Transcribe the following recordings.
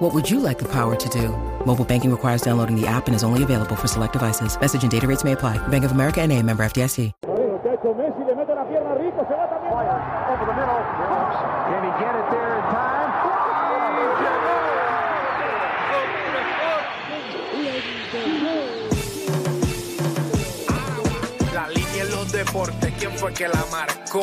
What would you like the power to do? Mobile banking requires downloading the app and is only available for select devices. Message and data rates may apply. Bank of America and a member FDIC. Messi le mete la pierna rico, se va también. Over the middle. Can he get it there in time? La línea en los deportes, ¿quién fue que la marcó?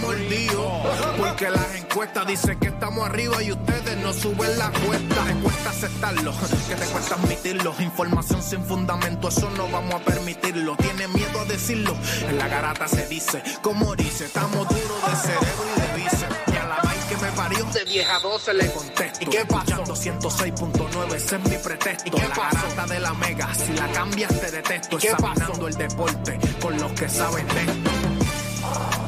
mordidos, porque las encuestas dicen que estamos arriba y ustedes no suben la cuesta, te cuesta aceptarlo, que te cuesta admitirlo, información sin fundamento, eso no vamos a permitirlo, tiene miedo a decirlo, en la garata se dice, como dice, estamos duros de cerebro y de bíceps, y a la vaina que me parió, de 10 a 12 le contesto, ¿y qué pasó? 206.9, ese es mi pretexto, ¿y qué la garata de la mega, si la cambias te detesto, ¿y qué pasó? el deporte con los que saben de esto.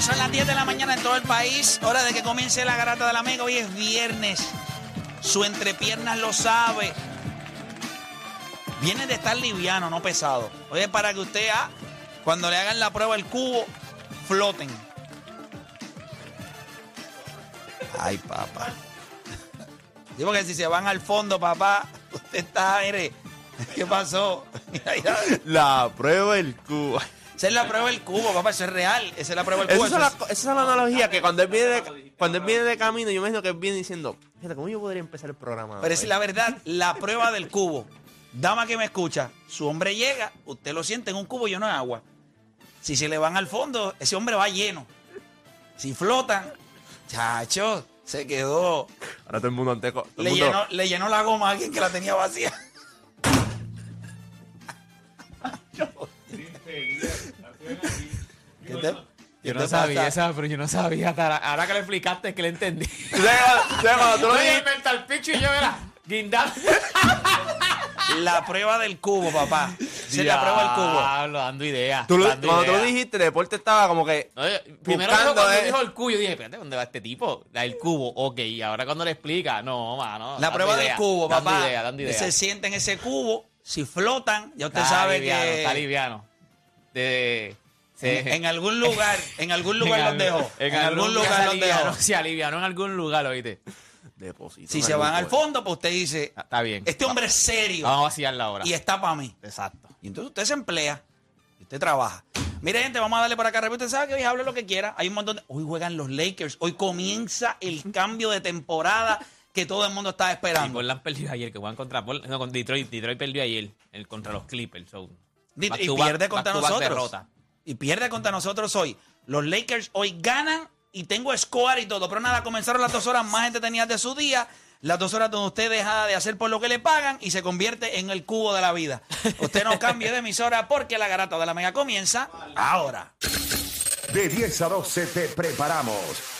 Son las 10 de la mañana en todo el país. Hora de que comience la garata de la mega. Hoy es viernes. Su entrepiernas lo sabe. Viene de estar liviano, no pesado. Oye, para que usted, ah, cuando le hagan la prueba el cubo, floten. Ay, papá. Digo que si se van al fondo, papá, usted está, mire, ¿qué pasó? La prueba del cubo. Esa es la prueba del cubo, papá, eso es real. Esa es la prueba del cubo. Esa es, la, es- esa es la analogía que cuando él viene de, cuando él viene de camino, yo me imagino que él viene diciendo, fíjate, ¿cómo yo podría empezar el programa? Pero es hoy?" la verdad, la prueba del cubo. Dama que me escucha, su hombre llega, usted lo siente en un cubo lleno de agua. Si se le van al fondo, ese hombre va lleno. Si flotan, chacho, se quedó. Ahora todo el mundo ante todo el Le mundo- llenó, le llenó la goma a alguien que la tenía vacía. ¿Qué te- qué Yo no sabía esa, pero yo no sabía. Ahora, que le explicaste es que le entendí. ¿Tú sabes cuando- tú sabes cuando tú lo dijiste? el picho y yo era guindando. La prueba del cubo, papá. Es la prueba del cubo. Diablo, dando ideas. Tú lo- dando cuando tú lo ideas. dijiste, el deporte estaba como que primero buscando, cuando eh. dijo el cubo, yo dije, espérate, ¿dónde va este tipo? El cubo, ok. Y ahora cuando le explica, no, mano. La dando prueba del ideas, cubo, dando papá. ideas, dando ideas. Se siente en ese cubo. Si flotan, ya usted Está sabe liviano, que. Está liviano. De, En, algún lugar, en algún lugar los dejo. En, algún lugar los dejo. Se alivianó en algún lugar, oíste. deposito. Si se van al fondo, pues usted dice, Ah, Está bien. este hombre es serio Vamos a vaciarla ahora. y está para mí. Exacto. Y entonces usted se emplea y usted trabaja. Mire, gente, vamos a darle por acá. Usted sabe que hoy hable lo que quiera. Hay un montón de... Hoy juegan los Lakers. Hoy comienza el cambio de temporada que todo el mundo está Y esperando. Portland perdió ayer, que juegan contra no, con Detroit. Detroit perdió ayer el, contra los Clippers. so, y back- pierde contra back to back nosotros. Y pierde contra nosotros hoy. Los Lakers hoy ganan y tengo score y todo. Pero nada, comenzaron las dos horas más entretenidas de su día. Las dos horas donde usted deja de hacer por lo que le pagan y se convierte en el cubo de la vida. Usted no cambie de emisora porque la garata de la mega comienza ahora. De 10 a 12 te preparamos.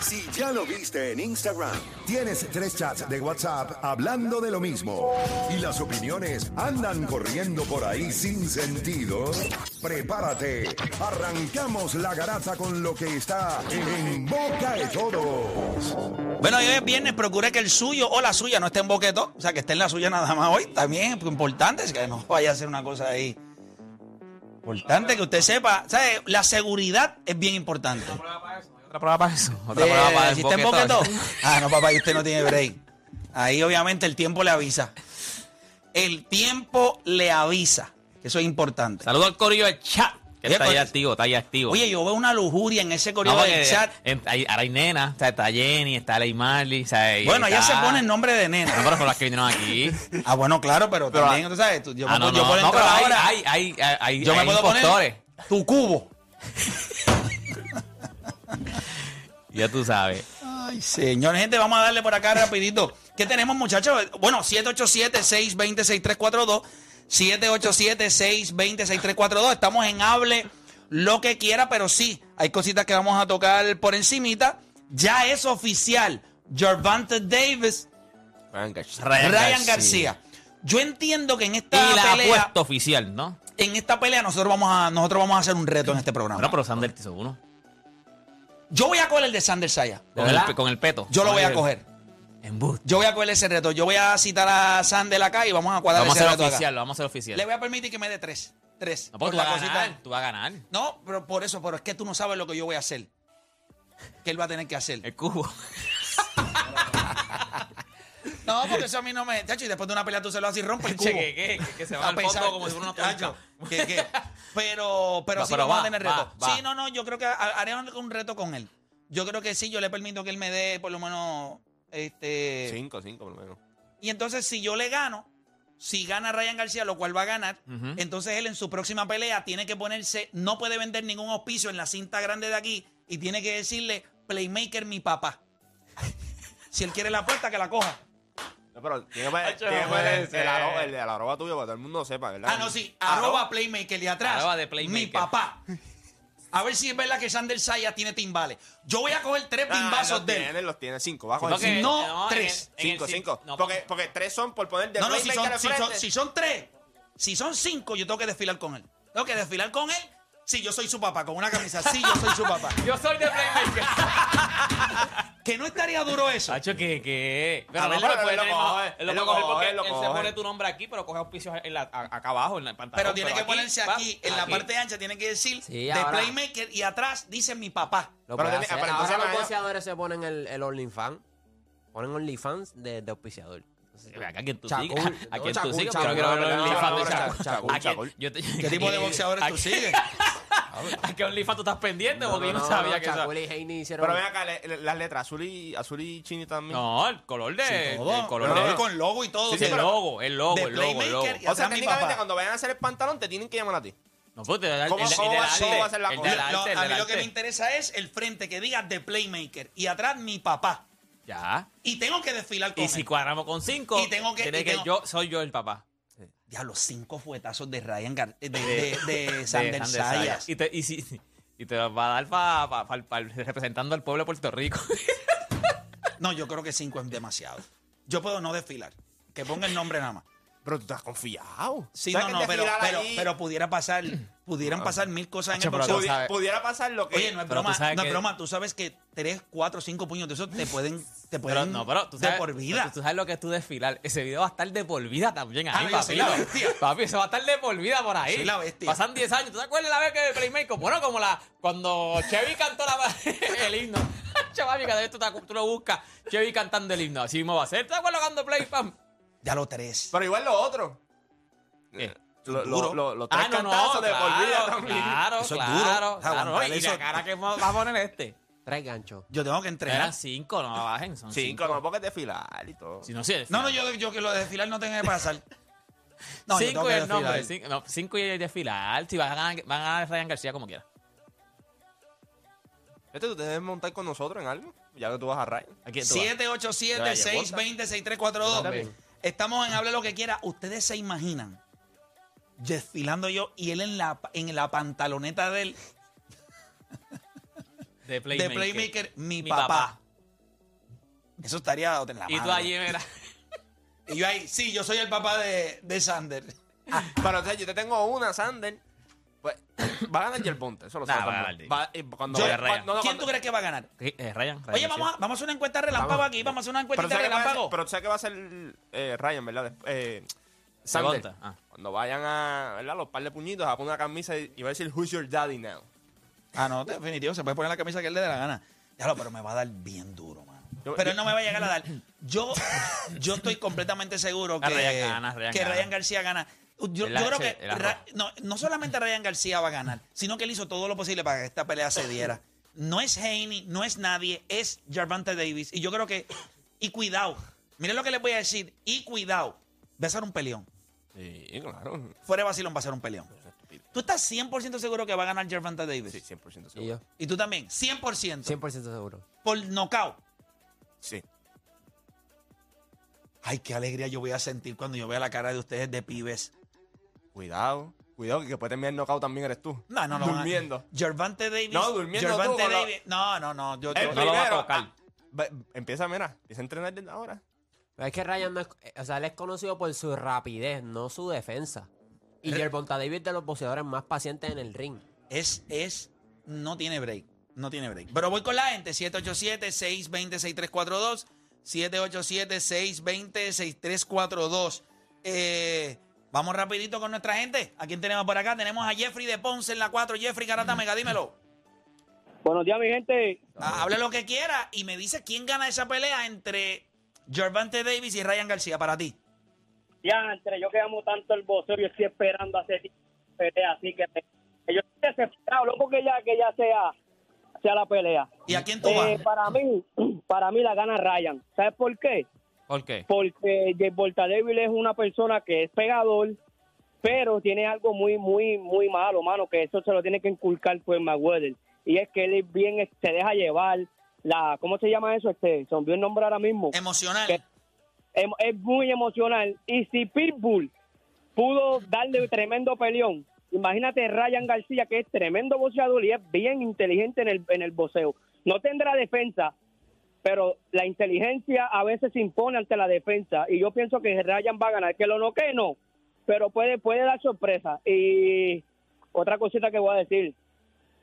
Si ya lo viste en Instagram, tienes tres chats de WhatsApp hablando de lo mismo y las opiniones andan corriendo por ahí sin sentido, prepárate. Arrancamos la garata con lo que está en boca de todos. Bueno, hoy es viernes, procure que el suyo o la suya no esté en boqueto. O sea, que esté en la suya nada más hoy. También es importante, es que no vaya a ser una cosa ahí. Importante que usted sepa. ¿sabe? La seguridad es bien importante. Otra prueba para eso. Otra prueba para si está en boquetón. Ah, no, papá, y usted no tiene break. Ahí obviamente el tiempo le avisa. El tiempo le avisa. Que eso es importante. Saludo al corillo del chat. Que Oye, está ahí activo, está ahí activo. Oye, yo veo una lujuria en ese No, correo porque, del chat. en- hay- ahora hay nena, o sea, está Jenny, está Ley Marley, o sea, y Bueno, ya se pone el nombre de No, nena. pero son las que vinieron aquí. Ah, bueno, claro, pero, Pero- también, tú sabes, tú- yo, ah, me, no, puedo- yo no, puedo no, entrar hay, ahora. hay, hay, hay, hay, yo me hay puedo impostores. poner tu cubo. Ya tú sabes. Ay, señor, gente, vamos a darle por acá rapidito. ¿Qué tenemos, muchachos? Bueno, 787-620-6342. 787-620-6342. Estamos en Hable lo que quiera, pero sí, hay cositas que vamos a tocar por encimita. Ya es oficial. Gervonta Davis, Ryan García. Ryan, García. Yo entiendo que en esta Y la pelea, apuesta oficial, ¿no? en esta pelea nosotros vamos a nosotros vamos a hacer un reto en este programa. Bueno, pero Sander hizo uno. Yo voy a coger el de Sander Saya. Con el, pe- con el peto. Yo lo voy a coger. En bus. Yo voy a coger ese reto. Yo voy a citar a Sander acá y vamos a cuadrar Vamos a ese hacer reto acá. oficial, lo vamos a hacer oficial. Le voy a permitir que me dé tres. Tres. No, Por tú la vas a cosita. ganar. Tú vas a ganar. No, pero por eso, pero es que tú no sabes lo que yo voy a hacer. ¿Qué él va a tener que hacer? El cubo. No, porque eso a mí no me. Chacho, y después de una pelea tú se lo haces y rompe el cubo. Che, que, que, que, que se va A al pesar- fondo como si fuera una Chacho, que- que- Pero, pero Va, sí pero vamos va, a tener reto. va. Sí, no, no, yo creo que ha- haré un un reto con él. Yo creo que sí, yo le permito que él me dé por lo menos. Este. Cinco, cinco por lo menos. Y entonces, si yo le gano, si gana Ryan García, lo cual va a ganar, entonces él en su próxima pelea tiene que ponerse, no puede vender ningún auspicio en la cinta grande de aquí y tiene que decirle, Playmaker mi papá. si él quiere la apuesta, que la coja. No, pero tiene que poner, Hacho, tiene que poner el, el, arroba, el de la arroba tuyo para que todo el mundo sepa, ¿verdad? Ah, no, sí, arroba Playmaker y atrás, Arroba de Playmaker. mi papá. A ver si es verdad que Sander Saya tiene timbales. Yo voy a coger tres Ah, bimbazos los de él. tiene, los tiene cinco. Va a Sí, coger porque- cinco. No, en el- tres. en el Cinco, cin- cinco. no, porque, porque tres son por poner de No, no, si playmaker son, al si, son, frente. si son tres, si son cinco, yo tengo que desfilar con él. Tengo que desfilar con él. Si yo soy su papá, con una camisa. Sí, yo soy su papá. Yo soy de Playmaker. Que no estaría duro eso. Hacho, que, que. A ver, puede lo tener coge, más- él Él lo lo puede coge, porque él lo se coge. pone tu nombre aquí, pero coge auspicios en la- a- acá abajo, en el pantalón. Pero tiene que aquí, ponerse aquí, en la aquí. parte ancha, tiene que decir Sí, de ahora- Playmaker y atrás dice mi papá. Lo Pero puede tiene- hacer. pero entonces Ahora los boxeadores se ponen el, el OnlyFans. Ponen OnlyFans de, de auspiciador. Entonces, ¿A quién tú Chacul. sigues? ¿A No, quién tú Chacul, sigues? Chacul, Pero quiero ver el OnlyFans de Chacul. Chacul, ¿A quién- Chacul. yo te- ¿Qué tipo de boxeadores ¿A tú sigues? ¿A qué OnlyFans tú estás pendiente? no, Porque yo no, sabía no, que eso... Chacul y Haney hicieron... Pero ven acá, le- le- las letras azul y, azul y chini también. No, el color de... Todo. El color Pero de... con logo y todo. Sí, sí, el pero- logo, el logo, de el logo, el logo. Playmaker y o sea, atrás mi técnicamente papá. cuando vayan a hacer el pantalón te tienen que llamar a ti. No, pues te da el, ¿Cómo- el, el cómo del va- cómo arte, va a ser la el cosa? del Lo- arte, el a del mí lo que me arte. interesa es el frente que diga de Playmaker y atrás mi papá. Ya. Y tengo que desfilar con Y si él. cuadramos con cinco, Y tengo que- tiene y que tengo- yo soy yo el papá. Ya los cinco fuetazos de Ryan Gar de, de, de, de De Sander Sander Sayas. Sayas. Y te, y, si, y te los va a dar pa, pa- pa- pa- representando al pueblo de Puerto Rico. No, yo creo que cinco es demasiado. Yo puedo no desfilar. Que ponga el nombre nada más. Pero tú estás confiado. Sí, ¿Sabes no, que no, pero, pero pudiera pasar, pudieran pasar mil cosas en el pero boxeo. Pudi- pudiera pasar lo que. Oye, no es Pero tú broma, sabes no es que- broma. Tú sabes que tres, cuatro, cinco puños de esos te pueden, te Pero pueden no, pero tú de sabes, por vida. Tú, tú sabes lo que es tú desfilar. Ese video va a estar de por vida también Ah, ahí, yo papi. soy la bestia. Papi, eso va a estar de por vida por ahí. Soy la bestia. Pasan 10 años. ¿Tú te acuerdas la vez que Playmaker? Bueno, como la cuando Chevy cantó la, el himno. Chaval, cada vez tú, te- tú lo buscas. Chevy cantando el himno. Así mismo va a ser. ¿Tú te acuerdas cuando Play, pam? Ya lo tres. Pero igual lo otro. ¿Qué? Lo- Duro. lo- lo- Los tres Ah, no, no, de por vida claro, también. claro, Eso es claro, duro. claro. Y eso. la cara que va a poner este. Tres ganchos. Yo tengo que Eran entrenar. cinco, no bajen, son Cinco, cinco. no, porque es desfilar y todo. Si no, sí, No, no, yo, yo que lo de desfilar no tenga que pasar. No, yo cinco tengo y el nombre. desfilar. Cinco, no, cinco y el desfilar. Si van a ganar, van a ganar Ryan García como quiera. Este, tú te debes montar con nosotros en algo, ya que tú vas a Ryan. ¿A quién tú vas? 787-620-6342. También. Estamos en Hable lo que quiera. Ustedes se imaginan desfilando yo y él en la, en la pantaloneta del, De de Playmaker. Playmaker, mi, Mi papá. papá. Eso estaría en la Y tú allí, mira. Y yo ahí, sí, yo soy el papá de, de Sander. Pero o sea, yo te tengo una, Sander. Pues, va a ganar Yerbonte, eso lo Nah, sabes. va a también. ganar. Va- y cuando Yo- vaya- Ryan. no, no, ¿Quién cuando- tú crees que va a ganar? Eh, Ryan, Ryan, Oye, sí. vamos a, vamos a hacer una encuesta relámpago aquí. Vamos a hacer una encuesta relámpago. pero sé que va a ser eh, Ryan, ¿verdad? Eh, Sander. Ah. Cuando vayan a, ¿verdad? Los par de puñitos, a poner una camisa y, y va a decir, Who's your daddy now? Ah, no, definitivo. Se puede poner la camisa que él le dé la gana. Ya lo, pero me va a dar bien duro, mano. Yo- Pero yo- él no me va a llegar a dar. Yo, yo estoy completamente seguro que, Ah, Ryan gana, Ryan que gana. Ryan García gana. Yo, creo que. Ra- no, no solamente Ryan García va a ganar, sino que él hizo todo lo posible para que esta pelea se diera. No es Haney, no es nadie, es Jarvante Davis. Y yo creo que. Y cuidado. Miren lo que les voy a decir. Y cuidado. Va a ser un peleón. Sí, claro. Fuera de vacilón va a ser un peleón. ¿Tú estás 100% seguro que va a ganar Jarvante Davis? Sí, 100% Y seguro. yo, Y tú también, 100%. 100% seguro. Por knockout. Sí. Ay, qué alegría yo voy a sentir cuando yo vea la cara de ustedes de pibes. Cuidado. Cuidado, que después terminar el knockout también eres tú. No, no, no. Durmiendo. Gervante Davis. No, durmiendo tú, Gervonta Davis. No, no, no. Yo, El yo- no lo va a primero, tocar. ah, va- empieza, mira, empieza a entrenar desde ahora. Pero es que Ryan no es, eh, o sea, él es conocido por su rapidez, no su defensa. Y Re- Gervonta Davis es de los boxeadores más pacientes en el ring. es, es, no tiene break. No tiene break. Pero voy con la gente. 787-620-6342. 787-620-6342. Eh, vamos rapidito con nuestra gente. ¿A quién tenemos por acá? Tenemos a Jeffrey de Ponce en la 4. Jeffrey Garata Mega, dímelo. Buenos días, mi gente. Ah, Hable lo que quiera y me dice quién gana esa pelea entre Gervante Davis y Ryan García para ti. Ya, entre yo que amo tanto el boxeo, yo estoy esperando hace tiempo pelea, así que me- yo estoy desesperado, loco que ya, que ya sea, sea la pelea. ¿Y a quién tú Eh, vas? para mí, para mí la gana Ryan. ¿Sabes por qué? ¿Por qué? Porque Jay Voltadevil es una persona que es pegador, pero tiene algo muy, muy, muy malo, mano, que eso se lo tiene que inculcar pues Mayweather. Y es que él es bien, se deja llevar, la, ¿cómo se llama eso? Este, se me olvidó el nombre ahora mismo. Emocional. que- es, es muy emocional. Y si Pitbull pudo darle tremendo peleón, imagínate Ryan García, que es tremendo boxeador y es bien inteligente en el, en el boxeo. No tendrá defensa, pero la inteligencia a veces se impone ante la defensa. Y yo pienso que Ryan va a ganar. Que lo no que no, pero puede, puede dar sorpresa. Y otra cosita que voy a decir.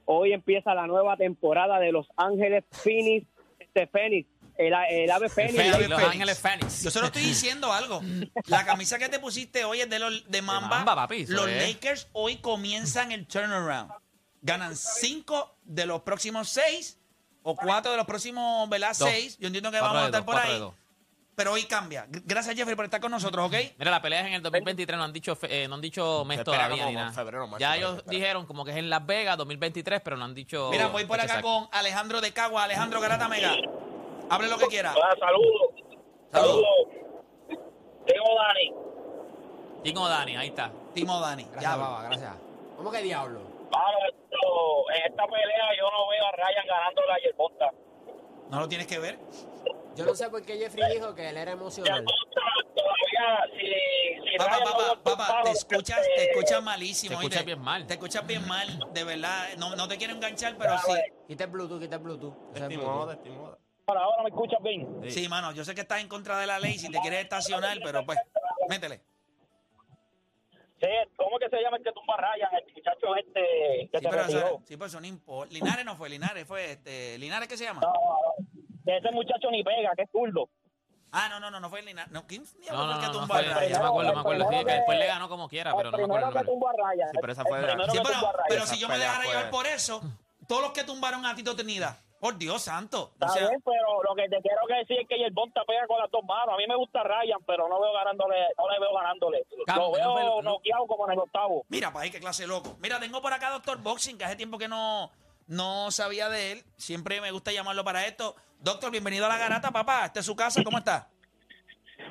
Hoy empieza la nueva temporada de Los Ángeles Phoenix, este Phoenix, el, el ave Phoenix. Fénix, Los Fénix. Ángeles Fénix. Yo solo estoy diciendo algo. La camisa que te pusiste hoy es de, los, de Mamba. Mamba, papi, los es. Lakers hoy comienzan el turnaround. Ganan cinco de los próximos seis o cuatro de los próximos, ¿verdad? Dos. Seis. Yo entiendo que Cuatro vamos a de estar dos, por ahí. Pero hoy cambia. Gracias, Jeffrey, por estar con nosotros, ¿ok? Mira, la pelea es en el 2023, no han dicho, fe- eh, no han dicho mes todavía como ni nada. febrero, marzo, ya ellos dijeron como que es en Las Vegas 2023, pero no han dicho. Mira, voy por acá con Alejandro de Cagua. Alejandro Garata Mega. Hable lo que quiera. saludos. Saludos. Tengo Dani. Tingo Dani, ahí está. Timo Dani. Gracias, Ya, baba, gracias. ¿Cómo que diablo? Esto- en esta pelea yo no veo a Ryan ganándole a Yerbonta. No lo tienes que ver. Yo no sé por qué Jeffrey dijo que él era emocional. Todavía, si, si Papá, papá, papá, te escuchas, te escuchas malísimo. Te escuchas bien mal. Te escuchas bien mal, de verdad. No, no te quiero enganchar, pero sí. Quita el Bluetooth, quita el Bluetooth. Estimoda, estimoda. Ahora, ahora me escuchas bien. Sí, mano, yo sé que estás en contra de la ley si te quieres estacionar, pero pues, métele. Sí, ¿Cómo que se llama el que tumba Ryan? El muchacho este que Sí, te pero, retiró. sí, pero eso no importa. Linares no fue, Linares fue, este, ¿Linares qué se llama? No, no, no. Ese muchacho ni pega, que es zurdo. Ah, no, no, no, no fue Linares. No, ¿quién No, fue no, el no, no fue, me acuerdo, me acuerdo. Sí, primero que después le ganó como quiera, El pero no me acuerdo el primero que nombre. tumbó a Ryan. Sí, pero esa El fue de Sí, pero, si yo me dejara llevar por eso, todos los que tumbaron a Tito Trinidad, por Dios santo. O Está sea, bien, pero lo que te quiero que decir es que Yerbonta pega con las dos manos. A mí me gusta Ryan, pero no veo ganándole, no le veo ganándole. Lo veo no noqueado como en el octavo. Mira, para ahí qué clase de loco. Mira, tengo por acá Doctor Boxing, que hace tiempo que no, no sabía de él. Siempre me gusta llamarlo para esto. Doctor, bienvenido a la garata, papá. Esta es su casa, ¿cómo está?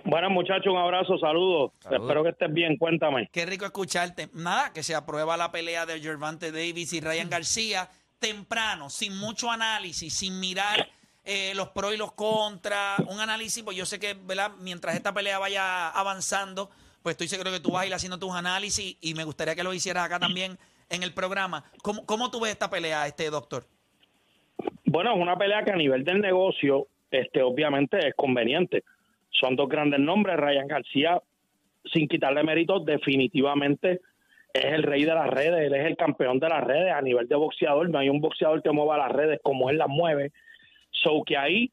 Bueno, muchachos, un abrazo, saludos. Saludos. Espero que estés bien, cuéntame. Qué rico escucharte. Nada, que se aprueba la pelea de Gervante Davis y Ryan García. temprano, sin mucho análisis, sin mirar eh, los pros y los contras, un análisis, pues yo sé que, ¿verdad? Mientras esta pelea vaya avanzando, pues estoy seguro que tú vas a ir haciendo tus análisis y me gustaría que lo hicieras acá también en el programa. ¿Cómo, cómo tú ves esta pelea, este doctor? Bueno, es una pelea que a nivel del negocio, este, obviamente es conveniente. Son dos grandes nombres. Ryan García, sin quitarle méritos, definitivamente es el rey de las redes. Él es el campeón de las redes a nivel de boxeador. No hay un boxeador que mueva las redes como él las mueve. So que ahí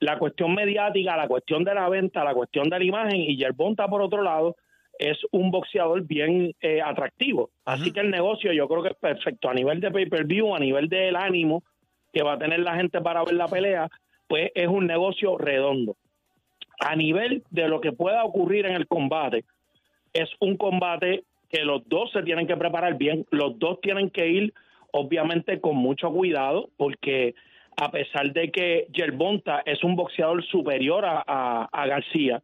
la cuestión mediática, la cuestión de la venta, la cuestión de la imagen y Yerbonta por otro lado es un boxeador bien eh, atractivo. Así que el negocio yo creo que es perfecto a nivel de pay-per-view, a nivel del ánimo que va a tener la gente para ver la pelea, pues es un negocio redondo. A nivel de lo que pueda ocurrir en el combate, es un combate que los dos se tienen que preparar bien, los dos tienen que ir obviamente con mucho cuidado, porque a pesar de que Yerbonta es un boxeador superior a, a- a García,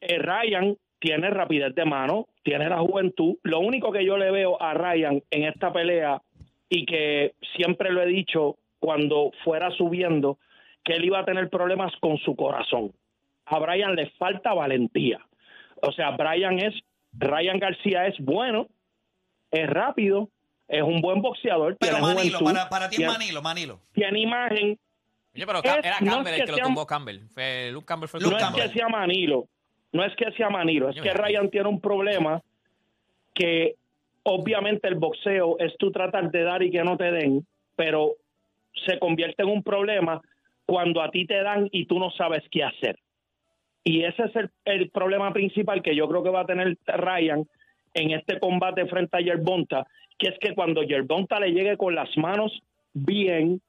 eh, Ryan tiene rapidez de mano, tiene la juventud. Lo único que yo le veo a Ryan en esta pelea y que siempre lo he dicho cuando fuera subiendo, que él iba a tener problemas con su corazón. A Brian le falta valentía. O sea, Brian es, Ryan García es bueno, es rápido, es un buen boxeador, Pero tiene Manilo, juventud, para, para ti es Manilo, Manilo. tiene imagen. Oye, pero Es- era no es Campbell el que lo tumbó Campbell. Fue, Luke Campbell fue el que no lo es que sea Manilo, no es que sea Manilo, es que Ryan tiene un problema que obviamente el boxeo es tú tratar de dar y que no te den, pero se convierte en un problema cuando a ti te dan y tú no sabes qué hacer. Y ese es el, el problema principal que yo creo que va a tener Ryan en este combate frente a Yerbonta, que es que cuando Yerbonta le llegue con las manos bien,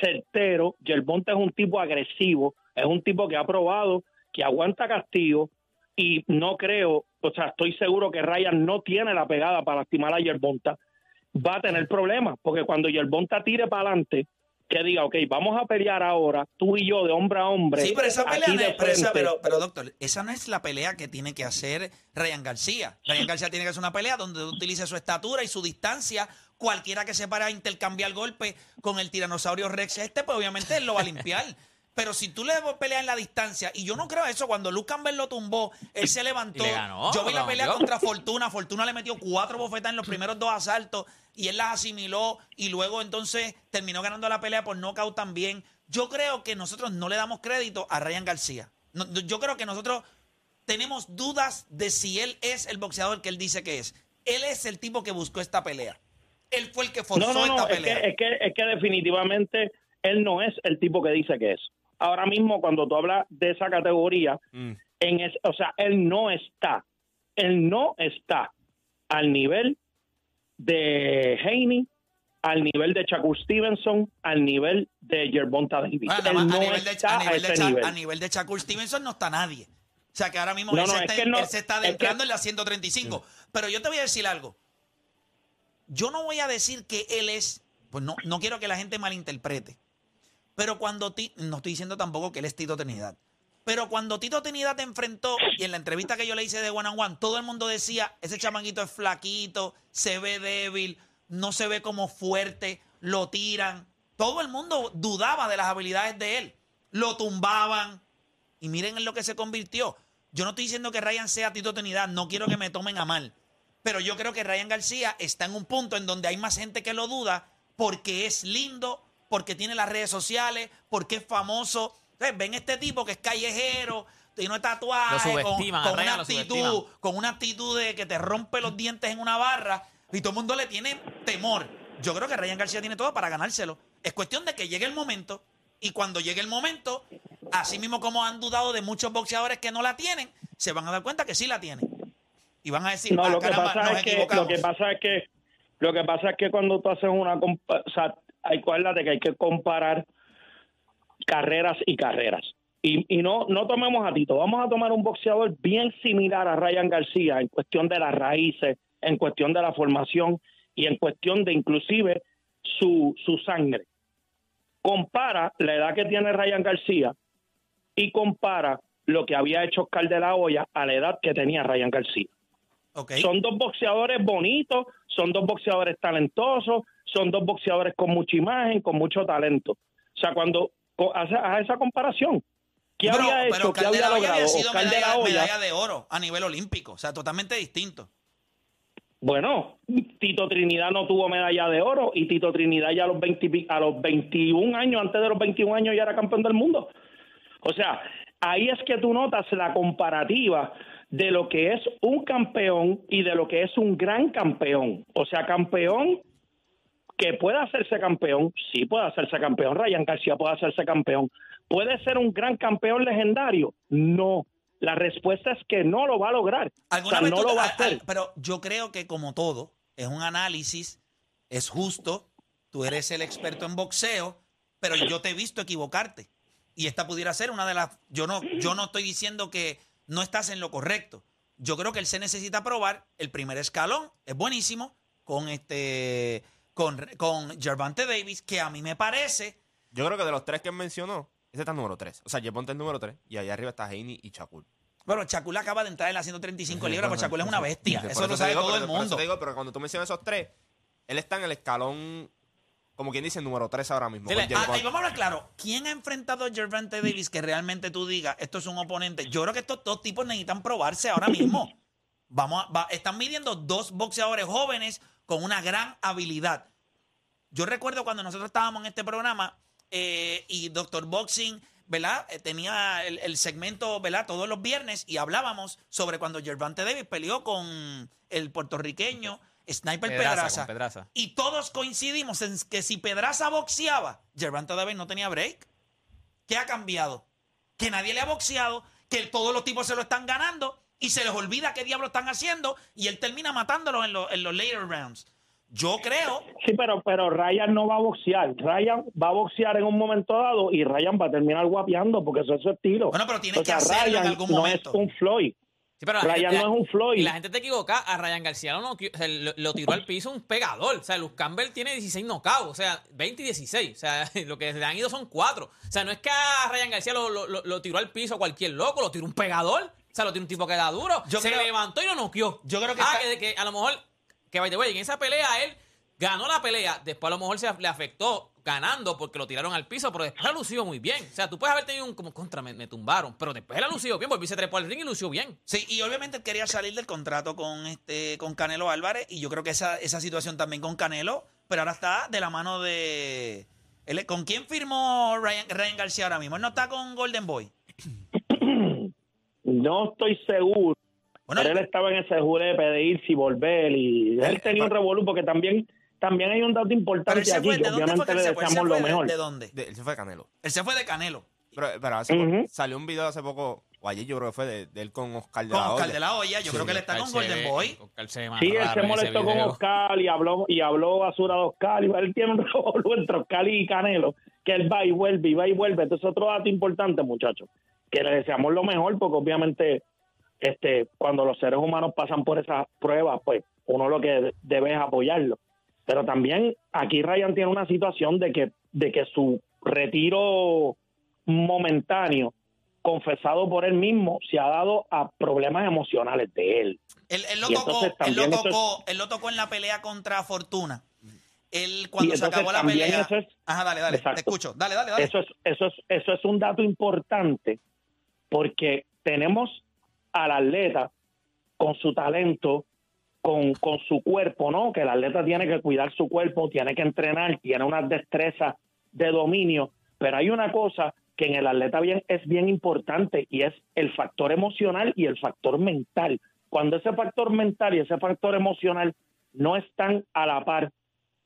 certero, Yerbonta es un tipo agresivo, es un tipo que ha probado, que aguanta castigo y no creo, o sea, estoy seguro que Ryan no tiene la pegada para lastimar a Yerbonta, va a tener problemas, porque cuando Yerbonta tire para adelante, que diga, ok, vamos a pelear ahora, tú y yo, de hombre a hombre. Sí, pero esa pelea, no es- pero, esa- frente. pero, pero, doctor, esa no es la pelea que tiene que hacer Ryan García. Ryan García tiene que hacer una pelea donde utilice su estatura y su distancia. Cualquiera que se para a intercambiar golpe con el tiranosaurio Rex este, pues obviamente él lo va a limpiar. Pero si tú le peleas en la distancia, y yo no creo eso, cuando Luke Campbell lo tumbó, él se levantó. Y le ganó, yo vi la pelea contra Fortuna. Fortuna le metió cuatro bofetas en los primeros dos asaltos y él las asimiló y luego entonces terminó ganando la pelea por nocaut también. Yo creo que nosotros no le damos crédito a Ryan García. No, yo creo que nosotros tenemos dudas de si él es el boxeador que él dice que es. Él es el tipo que buscó esta pelea. Él fue el que forzó No, no, no, esta es que, pelea. es, que, es que definitivamente él no es el tipo que dice que es. Ahora mismo, cuando tú hablas de esa categoría, Mm. en es- o sea, él no está, él no está al nivel de Haney, al nivel de Shakur Stevenson, al nivel de Gervonta Davis. Bueno, él no a, nivel de, está a nivel ese a nivel de Shakur Stevenson no está nadie. O sea que ahora mismo No, él, no, se es está, él no- él se está es que- adentrando en la 135. Pero yo te voy a decir algo. Yo no voy a decir que él es, pues no, no quiero que la gente malinterprete. Pero cuando Ti- no estoy diciendo tampoco que él es Tito Trinidad. Pero cuando Tito Trinidad te enfrentó, y en la entrevista que yo le hice de One on One, todo el mundo decía, ese chamanguito es flaquito, se ve débil, no se ve como fuerte, lo tiran. Todo el mundo dudaba de las habilidades de él. Lo tumbaban. Y miren en lo que se convirtió. Yo no estoy diciendo que Ryan sea Tito Trinidad, no quiero que me tomen a mal. Pero yo creo que Ryan García está en un punto en donde hay más gente que lo duda porque es lindo, porque tiene las redes sociales, porque es famoso. Entonces, ven este tipo que es callejero, tiene un tatuaje, con, una actitud, con una actitud de que te rompe los dientes en una barra y todo el mundo le tiene temor. Yo creo que Ryan García tiene todo para ganárselo. Es cuestión de que llegue el momento y cuando llegue el momento, así mismo como han dudado de muchos boxeadores que no la tienen, se van a dar cuenta que sí la tienen. Y van a decir, No, "Ah, lo que caramba, pasa nos es que equivocamos". lo que pasa es que lo que pasa es que cuando tú haces una o sea, acuérdate que hay que comparar carreras y carreras. Y, y no no tomemos a Tito, vamos a tomar un boxeador bien similar a Ryan García en cuestión de las raíces, en cuestión de la formación y en cuestión de inclusive su, su sangre. Compara la edad que tiene Ryan García y compara lo que había hecho Oscar de la Hoya a la edad que tenía Ryan García. Son dos boxeadores bonitos, son dos boxeadores talentosos, son dos boxeadores con mucha imagen, con mucho talento. O sea, cuando co- hace, hace esa comparación, ¿qué Pero- había pero hecho? ¿Qué Oscar de había logrado? había sido Oscar de medalla, la medalla de oro a nivel olímpico. O sea, totalmente distinto. Bueno, Tito Trinidad no tuvo medalla de oro y Tito Trinidad ya a los, 20 y pi- a los 21 años, antes de los 21 años ya era campeón del mundo. O sea, ahí es que tú notas la comparativa de lo que es un campeón y de lo que es un gran campeón. O sea, campeón que puede hacerse campeón, sí puede hacerse campeón, Ryan García puede hacerse campeón. ¿Puede ser un gran campeón legendario? No. La respuesta es que no lo va a lograr. O ¿Alguna sea, no tú- lo va a- hacer. pero yo creo que como todo, es un análisis, es justo, tú eres el experto en boxeo, pero yo te he visto equivocarte. Y esta pudiera ser una de las... Yo no, yo no estoy diciendo que no estás en lo correcto. Yo creo que él se necesita probar el primer escalón, es buenísimo, con este con, con Gervante Davis, que a mí me parece... Yo creo que de los tres que mencionó, ese está el número 3. O sea, Ponte el número 3 y allá arriba está Heine y Shakur. Bueno, Chacul acaba de entrar en la 135 libras, pero Chacul es una bestia. Eso lo sabe digo, todo por el eso mundo. te digo, pero cuando tú mencionas esos tres, él está en el escalón, como quien dice, número 3 ahora mismo. Dile, ah, Bond. y vamos a hablar claro. ¿Quién ha enfrentado a Gervante Davis que realmente tú digas, esto es un oponente? Yo creo que estos dos tipos necesitan probarse ahora mismo. Vamos a- va- están midiendo dos boxeadores jóvenes con una gran habilidad. Yo recuerdo cuando nosotros estábamos en este programa eh, y Doctor Boxing, ¿verdad? Eh, tenía el, el segmento, ¿verdad? Todos los viernes y hablábamos sobre cuando Gervante Davis peleó con el puertorriqueño Sniper Pedraza, Pedraza. con Pedraza. Y todos coincidimos en que si Pedraza boxeaba, Gervante Davis no tenía break. ¿Qué ha cambiado? Que nadie le ha boxeado, que todos los tipos se lo están ganando y se les olvida qué diablo están haciendo y él termina matándolos en, los- en los later rounds. Yo creo Sí, pero, pero Ryan no va a boxear. Ryan va a boxear en un momento dado y Ryan va a terminar guapeando porque eso es su estilo. Bueno, pero tiene O que hacerlo en Ryan algún no momento. es un Floyd. Sí, pero la Ryan gente- no es un Floyd. Y la gente te equivoca, a Ryan García lo, noqueó- o sea, lo, lo tiró al piso un pegador. O sea, Luz Campbell tiene 16 knockouts, o sea, 20 y 16. O sea, lo que le han ido son 4. O sea, no es que a Ryan García lo, lo- lo- tiró al piso cualquier loco, lo tiró un pegador. O sea, lo tiró un tipo que da duro. Yo Se creo- levantó y lo noqueó. Yo creo que Ah, está- que, que a lo mejor, que the way, en esa pelea él ganó la pelea, después a lo mejor se le afectó ganando porque lo tiraron al piso, pero después la lució muy bien. O sea, tú puedes haber tenido un como contra, me, me tumbaron, pero después la lució bien, porque se trepó al ring y lució bien. Sí, y obviamente él quería salir del contrato con este con Canelo Álvarez y yo creo que esa, esa situación también con Canelo, pero ahora está de la mano de él- ¿Con quién firmó Ryan, Ryan García ahora mismo? Él no está con Golden Boy. No estoy seguro. Bueno, pero él estaba en ese julepe de irse y volver y él tenía un revolú porque también también hay un dato pero importante él se aquí fue, que ¿de dónde fue obviamente que él le se fue? Él se deseamos fue lo de- mejor. ¿De dónde? De- él se fue de Canelo. Él se fue de Canelo. Pero, pero hace salió un video hace poco, o ayer yo creo que fue de, de él con Oscar de Con la Oscar Hoya. de la Hoya. Yo creo que él está con Oscar se Golden ve- Boy. Oscar se Sí, él se molestó con. Oscar y habló y habló basura de Oscar y él tiene un revolú entre Oscar y Canelo que él va y vuelve y va y vuelve. Entonces otro dato importante, muchachos, que le deseamos lo mejor porque obviamente este cuando los seres humanos pasan por esas pruebas, pues uno lo que debe es apoyarlo. Pero también aquí Ryan tiene una situación de que de que su retiro momentáneo confesado por él mismo se ha dado a problemas emocionales de él. Él, él lo tocó, él lo eso es- tocó, él lo tocó en la pelea contra Fortuna. Él cuando se acabó la pelea. eso es- Ajá, dale, dale, Exacto. te escucho. Dale, dale, dale. Eso es, eso es, eso es un dato importante porque tenemos al atleta con su talento, con, con su cuerpo, ¿no? Que el atleta tiene que cuidar su cuerpo, tiene que entrenar, tiene unas destrezas de dominio, pero hay una cosa que en el atleta bien, es bien importante y es el factor emocional y el factor mental. Cuando ese factor mental y ese factor emocional no están a la par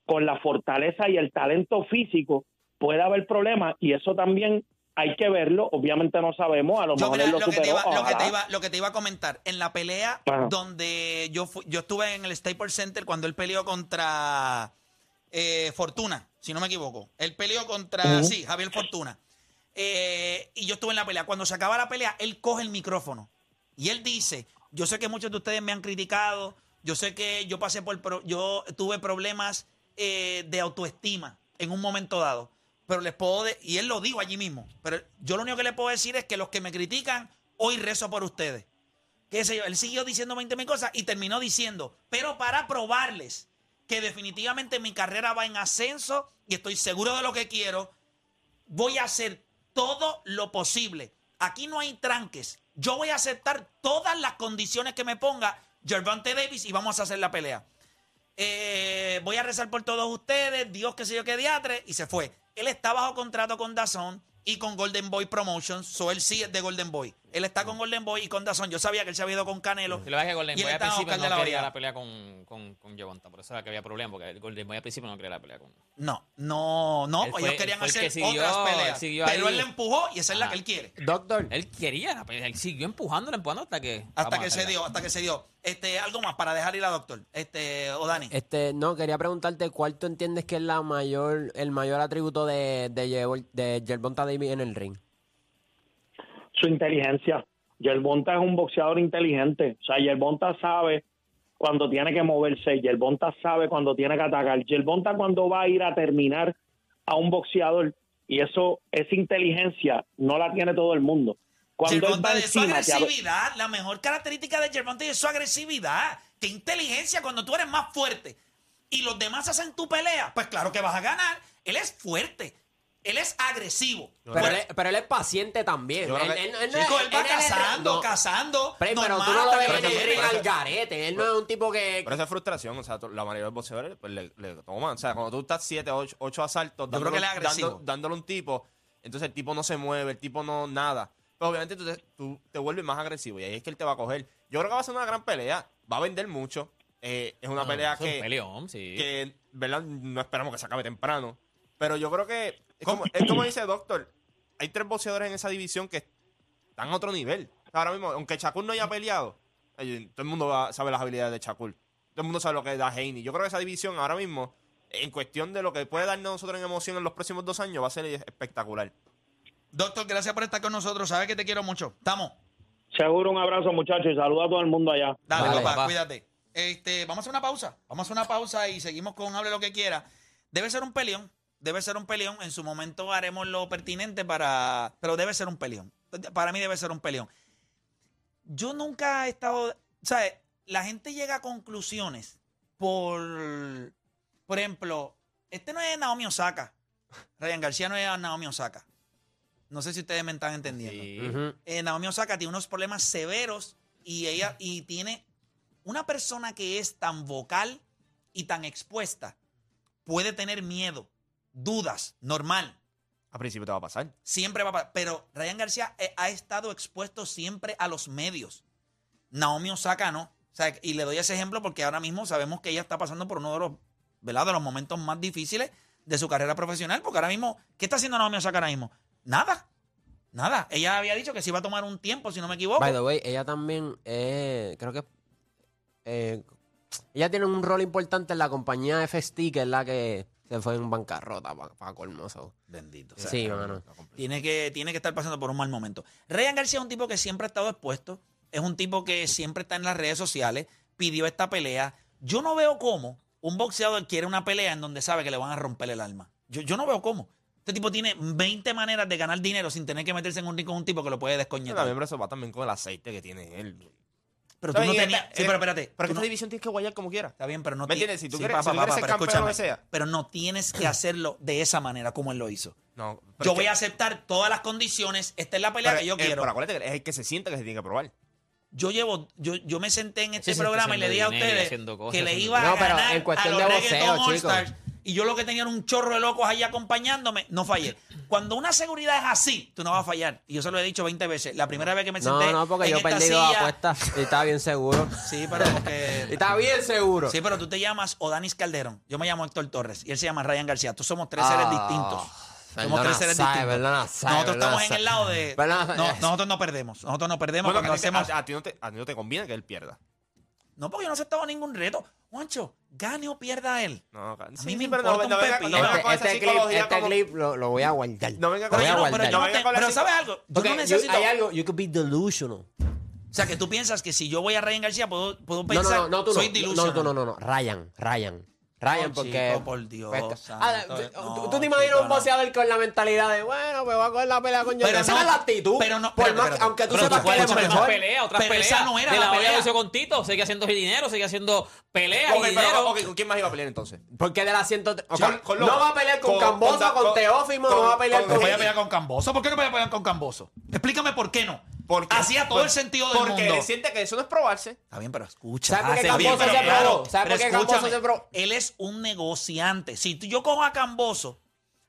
con la fortaleza y el talento físico, puede haber problemas y eso también hay que verlo. Obviamente no sabemos, a lo Yo, mejor él lo lo, que te iba, lo, que ojalá. te iba, lo que te iba a comentar, en la pelea Ajá. donde yo, yo estuve en el Staples Center cuando él peleó contra eh, Fortuna, si no me equivoco. Él peleó contra, sí, Javier Fortuna. Eh, y yo estuve en la pelea. Cuando se acaba la pelea, él coge el micrófono y él dice, yo sé que muchos de ustedes me han criticado, yo sé que yo pasé por, pro- yo tuve problemas eh, de autoestima en un momento dado, pero les puedo, de- y él lo dijo allí mismo, pero yo lo único que le puedo decir es que los que me critican, hoy rezo por ustedes. qué sé yo. Él siguió diciendo 20 mil cosas y terminó diciendo, pero para probarles que definitivamente mi carrera va en ascenso y estoy seguro de lo que quiero, voy a hacer todo lo posible. Aquí no hay tranques. Yo voy a aceptar todas las condiciones que me ponga Gervonta Davis y vamos a hacer la pelea. Eh, voy a rezar por todos ustedes, Dios que sé yo qué diatre, y se fue. Él está bajo contrato con Dazón y con Golden Boy Promotions, so él sí es de Golden Boy. Él está con Golden Boy y con Dazón. Yo sabía que él se había ido con Canelo. Y lo que pasa es que Golden y él Boy al estaba principio no la quería la pelea con, con, con Gervonta, por eso era que había problema, porque el Golden Boy al principio no quería la pelea con No, no, no, Él pues fue- ellos querían fue el hacer que siguió- otras él peleas. siguió Pero ahí. él le empujó y esa es la Ajá. que él quiere. Doctor, Él quería la pelea, él siguió empujándola, empujando hasta que... Hasta vamos que a se hacerla. dio, hasta que se dio. Este, algo más para dejar ir a doctor. Este, o Dani. este, no, quería preguntarte cuál tú entiendes que es la mayor, el mayor atributo de, de Gervonta Davis en el ring. Su inteligencia. Yerbonta es un boxeador inteligente. O sea, Yerbonta sabe cuando tiene que moverse. Yerbonta sabe cuando tiene que atacar. Yerbonta cuando va a ir a terminar a un boxeador. Y eso, esa inteligencia no la tiene todo el mundo. Cuando va de su agresividad, la mejor característica de Gervonta es su agresividad. Qué inteligencia cuando tú eres más fuerte y los demás hacen tu pelea, pues claro que vas a ganar. Él es fuerte, él es agresivo. Pero, él, es- pero él es paciente también. Yo creo Él- que- él- él no Chico, es- él va él es- cazando, no, cazando. Pero, pero tú normal, no lo hasta ves que en el lo ring tiene. al garete. Él no es un tipo que... Pero esa es frustración, o sea, to- la mayoría de los boxeadores pues, le, le toman. O sea, cuando tú estás 7, 8, ocho asaltos, Yo creo que él es dándole, agresivo. dando- dándole un tipo, entonces el tipo no se mueve, el tipo no nada. Pero obviamente tú te, tú te vuelves más agresivo y ahí es que él te va a coger. Yo creo que va a ser una gran pelea, va a vender mucho. eh, es una No, pelea es un que, peleón, sí. que, ¿verdad? No esperamos que se acabe temprano. Pero yo creo que, es como, es como dice Doctor, hay tres boxeadores en esa división que están a otro nivel. Ahora mismo, aunque Shakur no haya peleado, todo el mundo sabe las habilidades de Shakur. Todo el mundo sabe lo que da Haney. Yo creo que esa división ahora mismo, en cuestión de lo que puede darnos nosotros en emoción en los próximos dos años, va a ser espectacular. Doctor, gracias por estar con nosotros. Sabes que te quiero mucho. Estamos. Seguro un abrazo, muchachos, y saludo a todo el mundo allá. Dale, Vale, papá, papá. cuídate. Este, vamos a hacer una pausa. Vamos a hacer una pausa y seguimos con Hable lo que quiera. Debe ser un peleón. Debe ser un peleón. En su momento haremos lo pertinente para. Pero debe ser un peleón. Para mí debe ser un peleón. Yo nunca he estado. ¿Sabes? La gente llega a conclusiones por. Por ejemplo, este no es Naomi Osaka. Ryan García no es Naomi Osaka. No sé si ustedes me están entendiendo. Sí. Eh, Naomi Osaka tiene unos problemas severos y ella y tiene una persona que es tan vocal y tan expuesta puede tener miedo, dudas, normal. A principio te va a pasar. Siempre va a pasar. Pero Ryan García eh, ha estado expuesto siempre a los medios. Naomi Osaka no. O sea, y le doy ese ejemplo porque ahora mismo sabemos que ella está pasando por uno de los, ¿verdad? de los momentos más difíciles de su carrera profesional. Porque ahora mismo, ¿qué está haciendo Naomi Osaka ahora mismo? Nada. Nada. Ella había dicho que se iba a tomar un tiempo, si no me equivoco. By the way, ella también, eh, creo que... eh, ella tiene un rol importante en la compañía FST, que es la que se fue en bancarrota para colmo. so. Bendito. o sea, Sí, mano. tiene, que, tiene que estar pasando por un mal momento. Ryan García es un tipo que siempre ha estado expuesto. Es un tipo que siempre está en las redes sociales. Pidió esta pelea. Yo no veo cómo un boxeador quiere una pelea en donde sabe que le van a romper el alma. Yo, yo no veo cómo. Este tipo tiene 20 maneras de ganar dinero sin tener que meterse en un ring con un tipo que lo puede Pero descoñetar. también pero eso va también con el aceite que tiene él. Pero tú no tenías. Eh, Sí, pero espérate. Pero tú esta no- división tienes que guayar como quiera. Está bien, pero no ¿Me ti- entiendes? Si tú Sí, quieres- papá, si tú quieres papá, ser pero campeón o escúchame. lo que sea. Pero no tienes que hacerlo de esa manera como él lo hizo. No. Yo voy que- a aceptar todas las condiciones. Esta es la pelea pero, que yo eh, quiero. Pero acuérdate que es el que se siente que se tiene que probar. Yo llevo, yo, yo me senté en este Sí, programa y le dije a ustedes cosas, que le iba a No, pero ganar en cuestión a los de All-Stars. Y yo lo que tenía era un chorro de locos ahí acompañándome, no fallé. Cuando una seguridad es así, tú no vas a fallar. Y yo se lo he dicho 20 veces. La primera vez que me senté No, no, porque en yo esta perdí dos silla- apuestas y estaba bien seguro. Sí, pero porque... Y estaba bien seguro. Sí, pero tú te llamas Odanis Calderón. Yo me llamo Héctor Torres y él se llama Ryan García. Tú somos tres seres Ah, distintos. Somos tres seres sabe, distintos. perdona, sabe, nosotros perdona, estamos en sabe. el lado de. Perdona, No, nosotros no perdemos. Nosotros no perdemos Bueno, cuando a, te- hacemos. a- a ti no te, a ti no te conviene que él pierda. No, porque yo no aceptaba ningún reto. Juancho, gane o pierda él. No, mí me pero importa un no venga, pepino. no venga Este, este clip, este como- clip lo, lo voy a guardar. No venga con voy a Pero, no, pero guardar. yo no venga te- con pero ¿sabes algo? Yo no you- necesito. hay algo, you could be delusional. O sea, que tú piensas que si yo voy a Ryan García, puedo, puedo No, pensar. no, no, no, tú soy no. delusional. No, no, no, no, no. Ryan, Ryan. Ryan, No, porque. chico, por Dios, pues, santo, ah, ¿tú, no, tú- tú te imaginas chico, un no. boxeador con la mentalidad de, bueno, me voy a coger la pelea con John Pero? Esa no, es la actitud. pero no, Por más- aunque tú Pero sepas tú que es mejor. peleas, otras Pero peleas. esa no era de la la pelea pelea. que hizo con Tito, sigue haciendo dinero, sigue haciendo peleas Ok, y pero, dinero. ok, ¿con quién más iba a pelear entonces? Porque de las 100. Con- con no va a pelear con, Con- Camboso, con- con, Teófimo, con- no va a pelear con- ¿No vaya a pelear con Camboso? ¿Por qué no vaya a pelear con Camboso? Explícame por qué no. Porque Hacía todo el sentido del Porque mundo. él siente que eso no es probarse. Está bien, pero escucha. ¿Sabes por qué Está bien, Camboso pero se probó? claro, ¿Sabes por pero qué Camboso escúchame, se probó? Él es un negociante. Si tú- yo cojo a Camboso,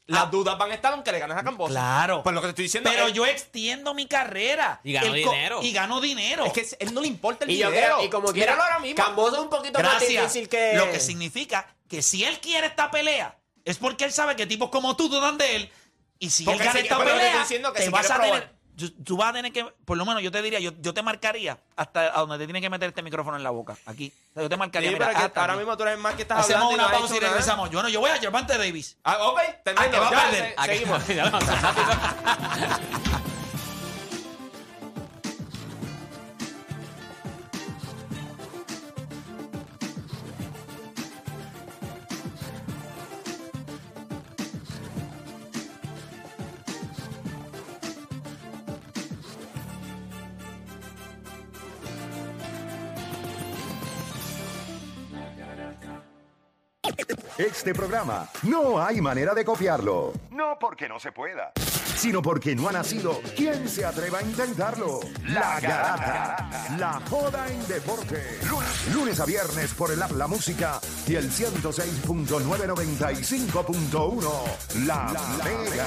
Las Ah, dudas van a estar aunque le ganes a Camboso. Claro. Pues lo que te estoy diciendo pero es, yo extiendo mi carrera. Y gano dinero. Y gano dinero. es que a él no le importa el Y, dinero. creo- y como quiera, ahora mismo. Camboso es un poquito más Gracias. difícil que. Lo que significa que si él quiere esta pelea, es porque él sabe que tipos como tú dudan de él. Y si Porque él gana si- esta pelea, estoy diciendo es que te si vas a tener. Tú, tú vas a tener que, por lo menos yo te diría, yo, yo te marcaría hasta a donde te tiene que meter este micrófono en la boca. Aquí. O sea, yo te marcaría. Sí, mira, que hasta ahora aquí. mismo tú eres más que estás Hacemos hablando. y una pausa y regresamos. Yo no, yo voy a Gervante Davis. Ah, ok, termino. que va a perder. se- Seguimos. Este programa no hay manera de copiarlo. No porque no se pueda, sino porque no ha nacido. ¿Quién se atreva a intentarlo? La Garata. La joda en deporte. Lunes, lunes a viernes por el app La Música y el 106.995.1. La, Mega.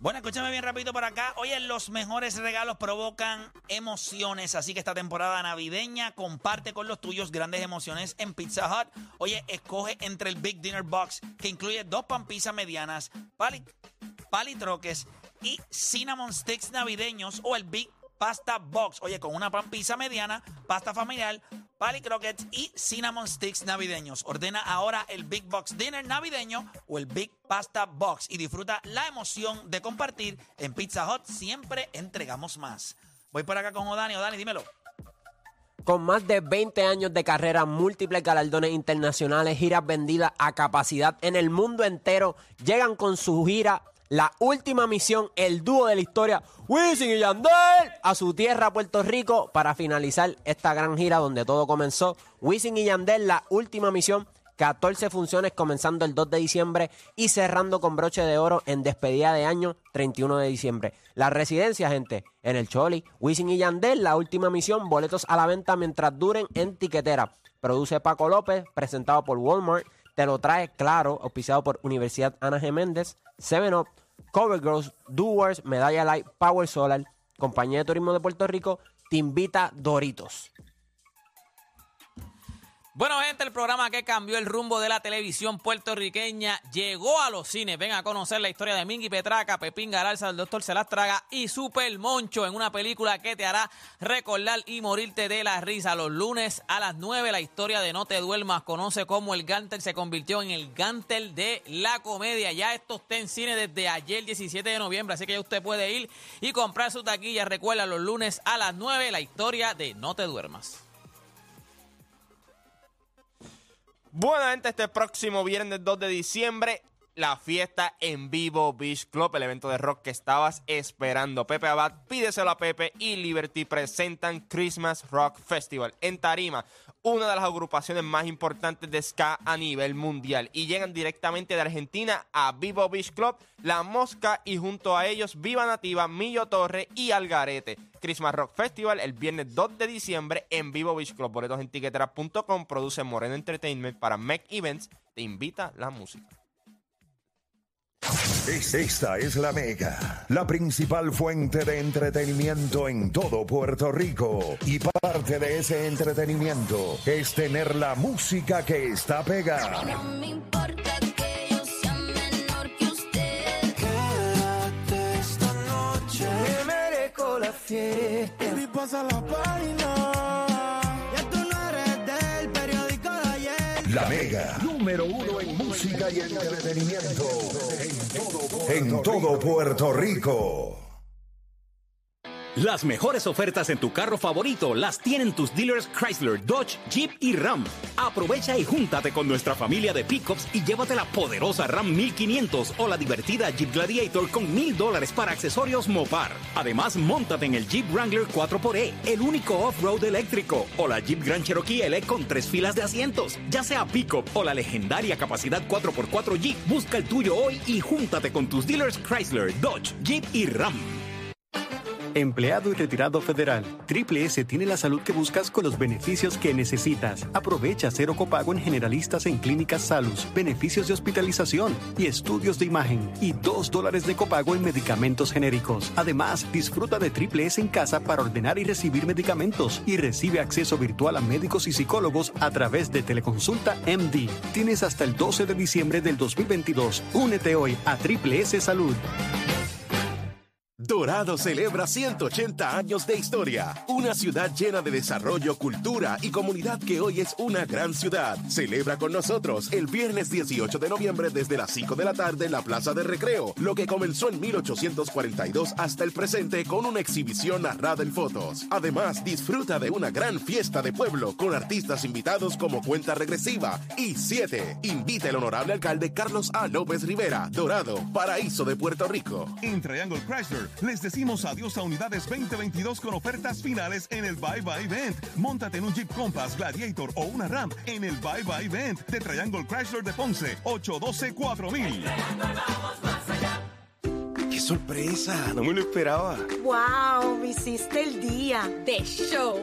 Bueno, escúchame bien rapidito por acá. Oye, los mejores regalos provocan emociones, así que esta temporada navideña comparte con los tuyos grandes emociones en Pizza Hut. Oye, escoge entre el Big Dinner Box, que incluye dos pan pizza medianas, pali- palitroques y cinnamon sticks navideños, o el Big Pasta Box. Oye, con una pan pizza mediana, pasta familiar, pali croquettes y cinnamon sticks navideños. Ordena ahora el Big Box Dinner navideño o el Big Pasta Box y disfruta la emoción de compartir. En Pizza Hut siempre entregamos más. Voy por acá con Odani. Odani, dímelo. Con más de 20 años de carrera, múltiples galardones internacionales, giras vendidas a capacidad en el mundo entero, llegan con su gira La Última Misión, el dúo de la historia, Wisin y Yandel, a su tierra, Puerto Rico, para finalizar esta gran gira donde todo comenzó. Wisin y Yandel, La Última Misión, 14 funciones comenzando el 2 de diciembre y cerrando con broche de oro en despedida de año 31 de diciembre. La residencia, gente, en el Choli, Wisin y Yandel, la última misión, boletos a la venta mientras duren en tiquetera. Produce Paco López, presentado por Walmart. Te lo trae claro, auspiciado por Universidad Ana G. Méndez, 7up, Cover Girls, Doers, Medalla Light, Power Solar, Compañía de Turismo de Puerto Rico, te invita Doritos. Bueno, gente, el programa que cambió el rumbo de la televisión puertorriqueña llegó a los cines. Ven a conocer la historia de Mingy Petraca, Pepín Galarza, el Doctor Selastraga y Super Moncho en una película que te hará recordar y morirte de la risa. Los lunes a las 9, la historia de No te duermas conoce cómo el Gantel se convirtió en el Gantel de la comedia. Ya esto está en cine desde ayer, 17 de noviembre, así que ya usted puede ir y comprar su taquilla. Recuerda, los lunes a las 9, la historia de No te duermas. Buena gente, este próximo viernes 2 de diciembre, la fiesta en vivo Beach Club, el evento de rock que estabas esperando. Pepe Abad, pídeselo a Pepe y Liberty presentan Christmas Rock Festival en Tarima, una de las agrupaciones más importantes de ska a nivel mundial. Y llegan directamente de Argentina a Vivo Beach Club, La Mosca y junto a ellos Viva Nativa, Millo Torre y Algarete. Christmas Rock Festival el viernes 2 de diciembre en Vivo Beach Club. Boletos en tiquetera.com. Produce Moreno Entertainment para Mec Events. Te invita la música. Es- Esta es la Mega, la principal fuente de entretenimiento en todo Puerto Rico. Y parte de ese entretenimiento es tener la música que está pegada. No me importa que yo sea menor que usted. Quédate esta noche. Me merezco la fiesta. Y pasa la página. La Mega, número uno en música y entretenimiento en todo, en todo Puerto Rico. Las mejores ofertas en tu carro favorito las tienen tus dealers Chrysler, Dodge, Jeep y Ram. Aprovecha y júntate con nuestra familia de pickups y llévate la poderosa Ram 1500 o la divertida Jeep Gladiator con mil dólares para accesorios Mopar. Además, montate en el Jeep Wrangler 4xE, el único off-road eléctrico, o la Jeep Grand Cherokee L con tres filas de asientos. Ya sea pickup o la legendaria capacidad 4x4 Jeep, busca el tuyo hoy y júntate con tus dealers Chrysler, Dodge, Jeep y Ram. Empleado y retirado federal. Triple S tiene la salud que buscas con los beneficios que necesitas. Aprovecha cero copago en generalistas en clínicas Salus, beneficios de hospitalización y estudios de imagen y dos dólares de copago en medicamentos genéricos. Además, disfruta de Triple S en casa para ordenar y recibir medicamentos y recibe acceso virtual a médicos y psicólogos a través de Teleconsulta MD. Tienes hasta el 12 de diciembre del 2022. Únete hoy a Triple S Salud. Dorado celebra 180 años de historia. Una ciudad llena de desarrollo, cultura y comunidad que hoy es una gran ciudad. Celebra con nosotros el viernes 18 de noviembre desde las 5 de la tarde en la Plaza de Recreo, lo que comenzó en 1842 hasta el presente con una exhibición narrada en fotos. Además, disfruta de una gran fiesta de pueblo con artistas invitados como Cuenta Regresiva y 7. Invita el honorable alcalde Carlos A. López Rivera, Dorado, Paraíso de Puerto Rico. En Triangle Chrysler les decimos adiós a unidades 2022 con ofertas finales en el Bye Bye Event. Móntate en un Jeep Compass, Gladiator o una Ram en el Bye Bye Event de Triangle Chrysler de Ponce, 812-4000. ¡Qué sorpresa! No me lo esperaba. ¡Wow! Me hiciste el día. De show.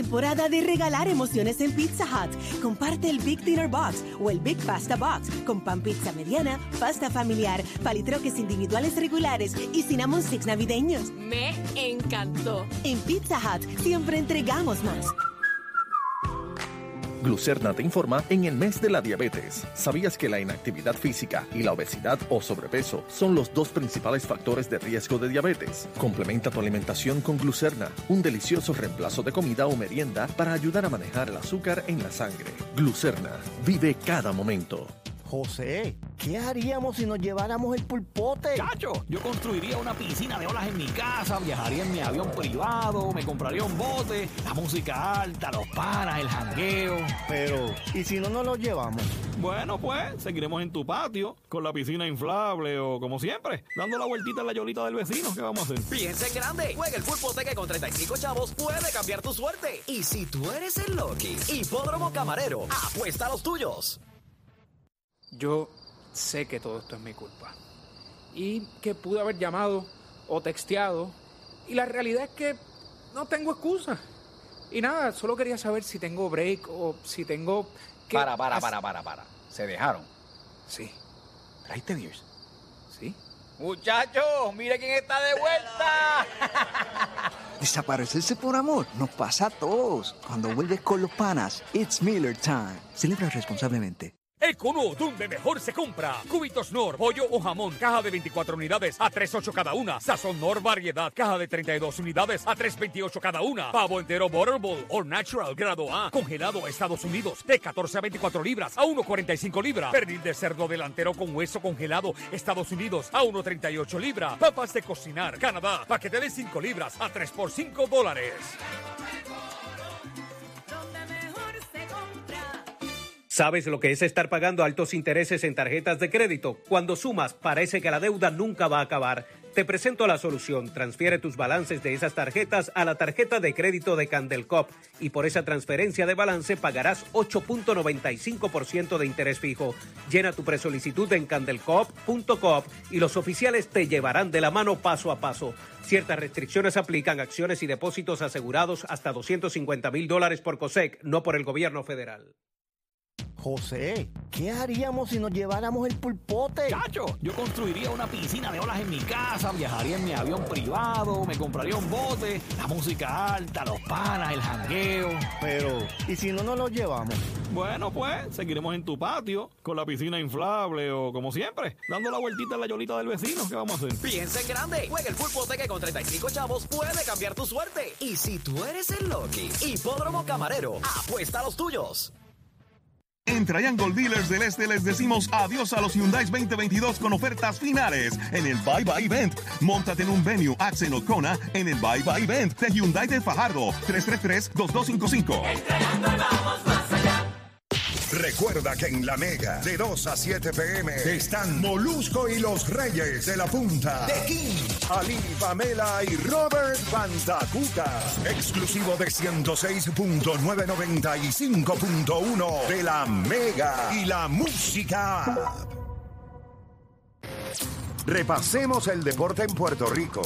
Temporada de regalar emociones en Pizza Hut. Comparte el Big Dinner Box o el Big Pasta Box con pan pizza mediana, pasta familiar, palitroques individuales regulares y cinnamon sticks navideños. Me encantó. En Pizza Hut siempre entregamos más. Glucerna te informa en el mes de la diabetes. ¿Sabías que la inactividad física y la obesidad o sobrepeso son los dos principales factores de riesgo de diabetes? Complementa tu alimentación con glucerna, un delicioso reemplazo de comida o merienda para ayudar a manejar el azúcar en la sangre. Glucerna, vive cada momento. José, ¿qué haríamos si nos lleváramos el pulpote? Chacho, yo construiría una piscina de olas en mi casa, viajaría en mi avión privado, me compraría un bote, la música alta, los panas, el jangueo. Pero, ¿y si no nos lo llevamos? Bueno, pues, seguiremos en tu patio, con la piscina inflable o como siempre, dando la vueltita en la yolita del vecino. ¿Qué vamos a hacer? Piensa en grande. Juega el pulpote que con 35 chavos puede cambiar tu suerte. Y si tú eres el Loki, Hipódromo Camarero, apuesta a los tuyos. Yo sé que todo esto es mi culpa. Y que pude haber llamado o texteado. Y la realidad es que no tengo excusa. Y nada, solo quería saber si tengo break o si tengo que... Para, para, para, para, para. ¿Se dejaron? Sí. ¿Traiste beers? Sí. Muchachos, mire quién está de vuelta. Desaparecerse por amor nos pasa a todos. Cuando vuelves con los panas, it's Miller Time. Celebra responsablemente. Econo, donde mejor se compra. Cubitos Nor, pollo o jamón, caja de 24 unidades a 3.8 cada una. Sazón Nor variedad, caja de 32 unidades a 3.28 cada una. Pavo entero Butterball o Natural grado A, congelado Estados Unidos, de 14 a 24 libras a 1.45 libras. Pernil de cerdo delantero con hueso congelado Estados Unidos a 1.38 libras. Papas de cocinar Canadá, paquete de 5 libras a 3 por 5 dólares. ¿Sabes lo que es estar pagando altos intereses en tarjetas de crédito? Cuando sumas, parece que la deuda nunca va a acabar. Te presento la solución. Transfiere tus balances de esas tarjetas a la tarjeta de crédito de Candelcop y por esa transferencia de balance pagarás 8.95% de interés fijo. Llena tu presolicitud en candelcop.coop y los oficiales te llevarán de la mano paso a paso. Ciertas restricciones aplican acciones y depósitos asegurados hasta 250 mil dólares por COSEC, no por el gobierno federal. José, ¿qué haríamos si nos lleváramos el pulpote? Chacho, yo construiría una piscina de olas en mi casa, viajaría en mi avión privado, me compraría un bote, la música alta, los panas, el jangueo. Pero, ¿y si no nos lo llevamos? Bueno, pues, seguiremos en tu patio, con la piscina inflable o como siempre, dando la vueltita en la yolita del vecino. ¿Qué vamos a hacer? Piensa en grande. Juega el pulpote que con 35 chavos puede cambiar tu suerte. Y si tú eres el Loki, Hipódromo Camarero, apuesta a los tuyos. En Triangle Dealers del Este les decimos adiós a los Hyundai 2022 con ofertas finales en el Bye Bye Event. Móntate en un venue Accent o Kona en el Bye Bye Event de Hyundai de Fajardo 333-2255. Recuerda que en La Mega, de 2 a 7 pm, están Molusco y los Reyes de la Punta. De King, Ali Pamela y Robert Bandacuca. Exclusivo de 106.995.1 de La Mega y la música. Repasemos el deporte en Puerto Rico.